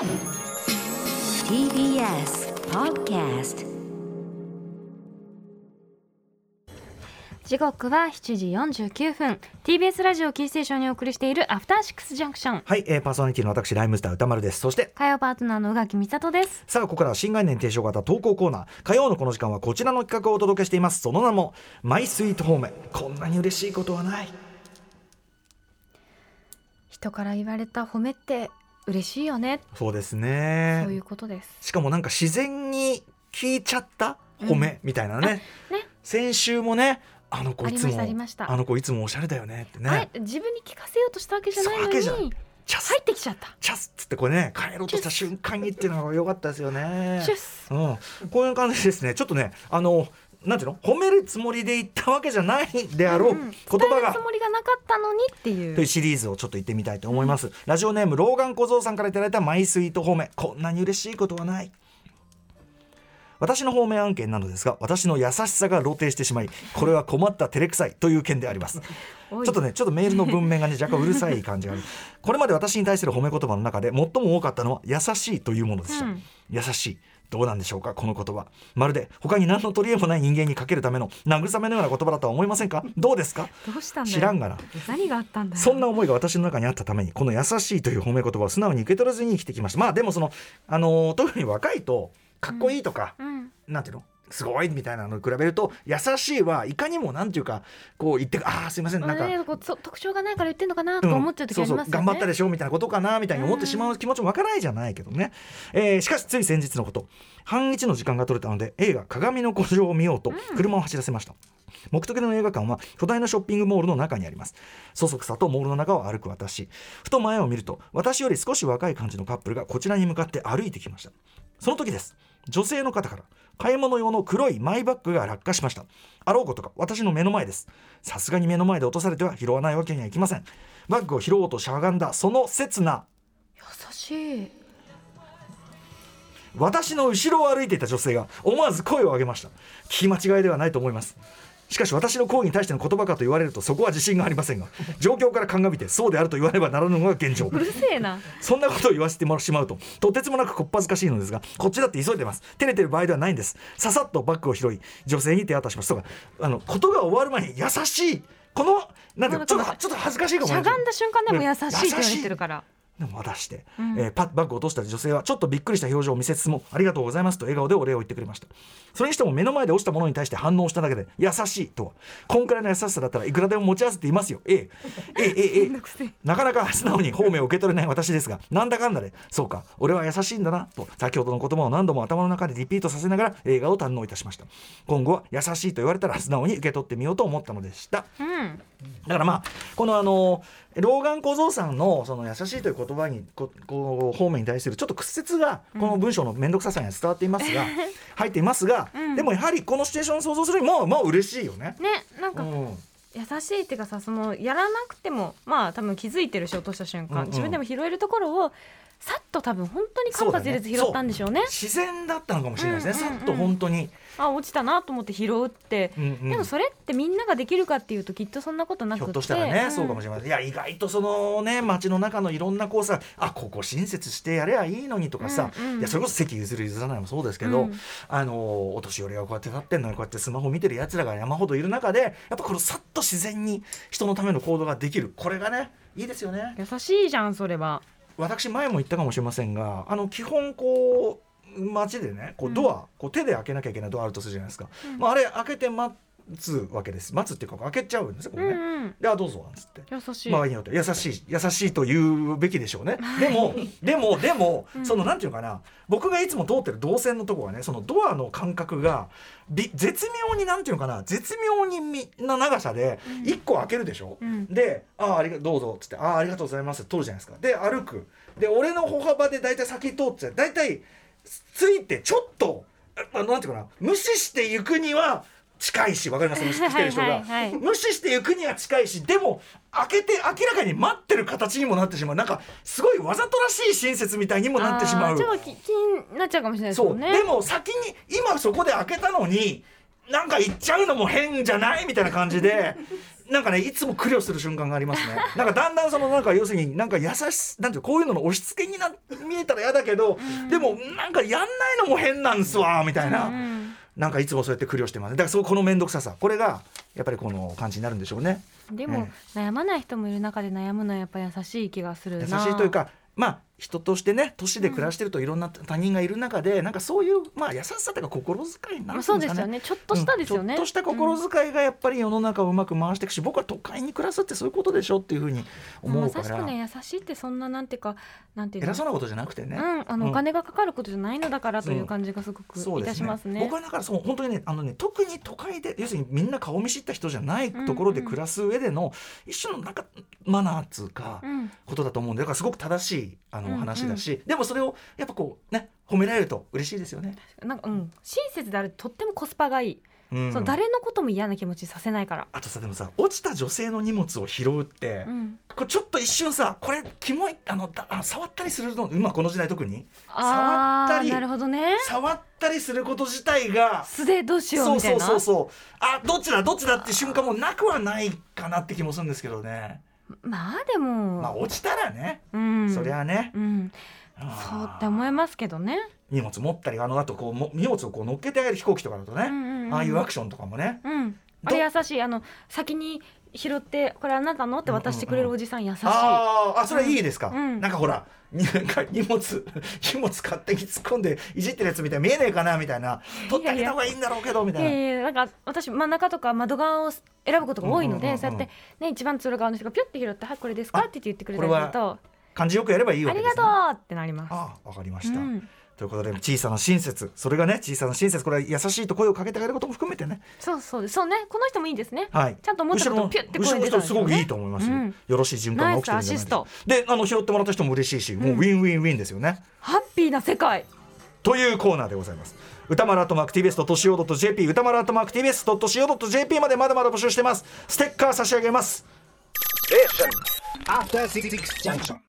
TBS Podcast 時刻は7時49分。TBS ラジオキーステーションにお送りしているアフターシックスジャンクション。はい、えー、パーソナリティの私ライムスター歌丸です。そして火曜パートナーの宇垣美里です。さあここからは新概念提唱型投稿コーナー。火曜のこの時間はこちらの企画をお届けしています。その名もマイスイートホーム。こんなに嬉しいことはない。人から言われた褒めって嬉しいよね。そうですね。そういうことです。しかもなんか自然に聞いちゃった褒めみたいなね,、ね。先週もねあの子いつもあの子いつもおしゃれだよねってね、はい自分に聞かせようとしたわけじゃないのに入ってきちゃった。チャスっつってこれね帰ろうとした瞬間にっていうのが良かったですよね。シュッス。うん、こういう感じですね。ちょっとねあのなんていうの？褒めるつもりで言ったわけじゃないであろう、うん。言葉が。つもりがなかったのにっていう。というシリーズをちょっと言ってみたいと思います、ラジオネームローガン小僧さんからいただいたマイスイート褒め。こんなに嬉しいことはない。私の方面案件なのですが私の優しさが露呈してしまいこれは困った照れくさいという件であります。ちょっとねちょっとメールの文面がね 若干うるさい感じがある。これまで私に対する褒め言葉の中で最も多かったのは優しいというものでした、うん。優しいどうなんでしょうかこの言葉。まるで他に何の取り柄もない人間にかけるための慰めのような言葉だとは思いませんか？どうですか？どうしたんだよ。知らんがな。何があったんだよ。そんな思いが私の中にあったためにこの優しいという褒め言葉を素直に受け取らずに生きてきました。まあでもそのあのー特に若いとかっこいいとか、うん。なんていうの？すごいみたいなのに比べると優しいはいかにもなんていうかこう言ってああすいませんなんか、特徴がないから言ってんのかなとか思っちゃう時ありますよね、そうそう頑張ったでしょみたいなことかなみたいに思ってしまう気持ちもわからないじゃないけどね、えーしかしつい先日のこと。半日の時間が取れたので映画「鏡の古城」を見ようと車を走らせました、目的の映画館は巨大なショッピングモールの中にあります。そそくさとモールの中を歩く私。ふと前を見ると私より少し若い感じのカップルがこちらに向かって歩いてきました。その時です女性の方から買い物用の黒いマイバッグが落下しました。あろうことか私の目の前です。さすがに目の前で落とされては拾わないわけにはいきません。バッグを拾おうとしゃがんだその刹那。優しい。私の後ろを歩いていた女性が思わず声を上げました。聞き間違いではないと思いますしかし私の行為に対しての言葉かと言われるとそこは自信がありませんが 状況から鑑みてそうであると言わねばならぬのが現状。うるせえな。そんなことを言わせてしまうととてつもなくこっぱずかしいのですがこっちだって急いでます。照れてる場合ではないんです。ささっとバッグを拾い女性に手渡します。とかあのことが終わる前に優しい。このなんかちょっとちょっと恥ずかしいかもしゃがんだ瞬間でも優しいって言われてるから渡して、うん、えー、パッバッグを落とした女性はちょっとびっくりした表情を見せつつもありがとうございますと笑顔でお礼を言ってくれました。それにしても目の前で落ちたものに対して反応しただけで優しいとはこんくらいの優しさだったらいくらでも持ち合わせていますよ。ええ。えええ なかなか素直に方面を受け取れない私ですがなんだかんだでそうか。俺は優しいんだなと先ほどの言葉を何度も頭の中でリピートさせながら映画を堪能いたしました。今後は優しいと言われたら素直に受け取ってみようと思ったのでした、うん。だからまあこのあの老眼小僧さんのその優しいという言葉にここう方面に対するちょっと屈折がこの文章の面倒くささには伝わっていますが、入っていますが、うん。でもやはりこのシチュエーションを想像するにもまあ嬉しいよね。ねなんかうん。優しいっていうかさそのやらなくてもまあ多分気づいてるし落とした瞬間、うんうん。自分でも拾えるところをさっと多分本当に間髪入れず拾ったんでしょうね。自然だったのかもしれないですね、うんうんうん。さっと本当に、あ落ちたなと思って拾うって、うんうん。でもそれってみんなができるかっていうときっとそんなことなくて。ひょっとしたらね、ん。そうかもしれません。いや意外とそのね街の中のいろんなこうさあここ親切してやればいいのにとかさ、うんうん。いやそれこそ席譲る譲らないもそうですけど、うん。あのお年寄りがこうやって立ってんのにこうやってスマホ見てるやつらが山ほどいる中でやっぱこのさっと自然に人のための行動ができる。これがねいいですよね。優しいじゃんそれは私前も言ったかもしれませんがあの基本こう街でねこうドア、こう手で開けなきゃいけないドアあるとするじゃないですか、まあ、あれ開けて待つわけです。待つっていうか開けちゃうんですよこれね、うんうん。であどうぞなんつって。優しい、周りによって優しい優しいと言うべきでしょうね。でもでもでも、そのなんていうかな。僕がいつも通ってる動線のとこはねそのドアの間隔がび絶妙になんていうのかな。絶妙にみな長さで1個開けるでしょ、うん。で「ああありがどうぞ」っつって「ああありがとうございます」通るじゃないですか。で歩く。で俺の歩幅で大体先通って大体ついてちょっとああのなんていうかな。無視していくには近いしわかります無視してる人が、無視していくには近いしでも開けて明らかに待ってる形にもなってしまう。なんかすごいわざとらしい親切みたいにもなってしまう。ちょっと気気になっちゃうかもしれないですね。でも先に今そこで開けたのになんか行っちゃうのも変じゃないみたいな感じで なんかねいつも苦慮する瞬間がありますね。なんかだんだんそのなんか要するになんか優しなんていうこういうのの押し付けにな見えたら嫌だけど、でもなんかやんないのも変なんすわみたいな、うんなんかいつもそうやって苦慮してますだからそうこの面倒くささ。これがやっぱりこの感じになるんでしょうね。でも、悩まない人もいる中で悩むのはやっぱ優しい気がする優なしいというかまあ人としてね都市で暮らしてるといろんな他人がいる中で、なんかそういうまあ優しさとか心遣いになるんですかね。そうですよね。ちょっとしたですよね、うん。ちょっとした心遣いがやっぱり世の中をうまく回していくし、僕は都会に暮らすってそういうことでしょっていうふうに思まうから、さしくね優しいってそんななんていうかなんていうの？偉そうなことじゃなくてね、うん、あの、うん。お金がかかることじゃないのだからというう。ん感じがすごくいそうですね。たしますね。僕はだからそう本当にねあのね特に都会で要するにみんな顔見知った人じゃないところで暮らす上での、一種のなんかマナーっつうか、うん、ことだと思うんでだからすごく正しいあのうんうん話だし、でもそれをやっぱこうね褒められると嬉しいですよね。なんかうん親切であるとってもコスパがいい、うんその誰のことも嫌な気持ちさせないから。あとさでもさ落ちた女性の荷物を拾うって、うん、これちょっと一瞬さこれキモいあのだあ触ったりするの今この時代特にあ触ったりーなるほどね。触ったりすること自体が素でどうしようそうそうみたいな。そうそうあどっちだどっちだって瞬間もなくはないかなって気もするんですけどねまあでも、まあ落ちたらね、うん、そりゃね、うん、そうって思いますけどね。荷物持ったりあの後こうも荷物をこう乗っけてあげる飛行機とかだとね、うんうんうんああいうアクションとかもね、うん、あどれ優しい。あの先に拾ってこれあなたの？って渡してくれるおじさん優しい。あーあそれいいですか、うんなんかほらに なんか荷物 荷物勝手に突っ込んでいじってるやつみたいな見えねえかなみたいな取ってあげた方がいいんだろうけどみたいな。いやいやなんか私真ん中とか窓側を選ぶことが多いので、うんうんうんうんそうやってね一番通路側の人がピュッて拾って「はいこれですか?」って言ってくれたりすると感じよくやればいい「ありがわけです、ね、とう!」ってなります。ああわかりました、うんということで小さな親切。それがね小さな親切。これは優しいと声をかけてあげることも含めてね。そうそう。そうね。この人もいいですね。はい。ちゃんと思ったことをピュッて声に出たんですよね後ろの人すごくいいと思いますよ、うん。よろしい循環が起きてるんじゃないであの拾ってもらった人も嬉しいし、もうウィンウィンウィンですよね。ハッピーな世界。というコーナーでございます。宇多丸アットマーク TBS.CO.JP 宇多丸アットマーク TBS.CO.JP までまだまだ募集してます。ステッカー差し上げます。After Six Junction.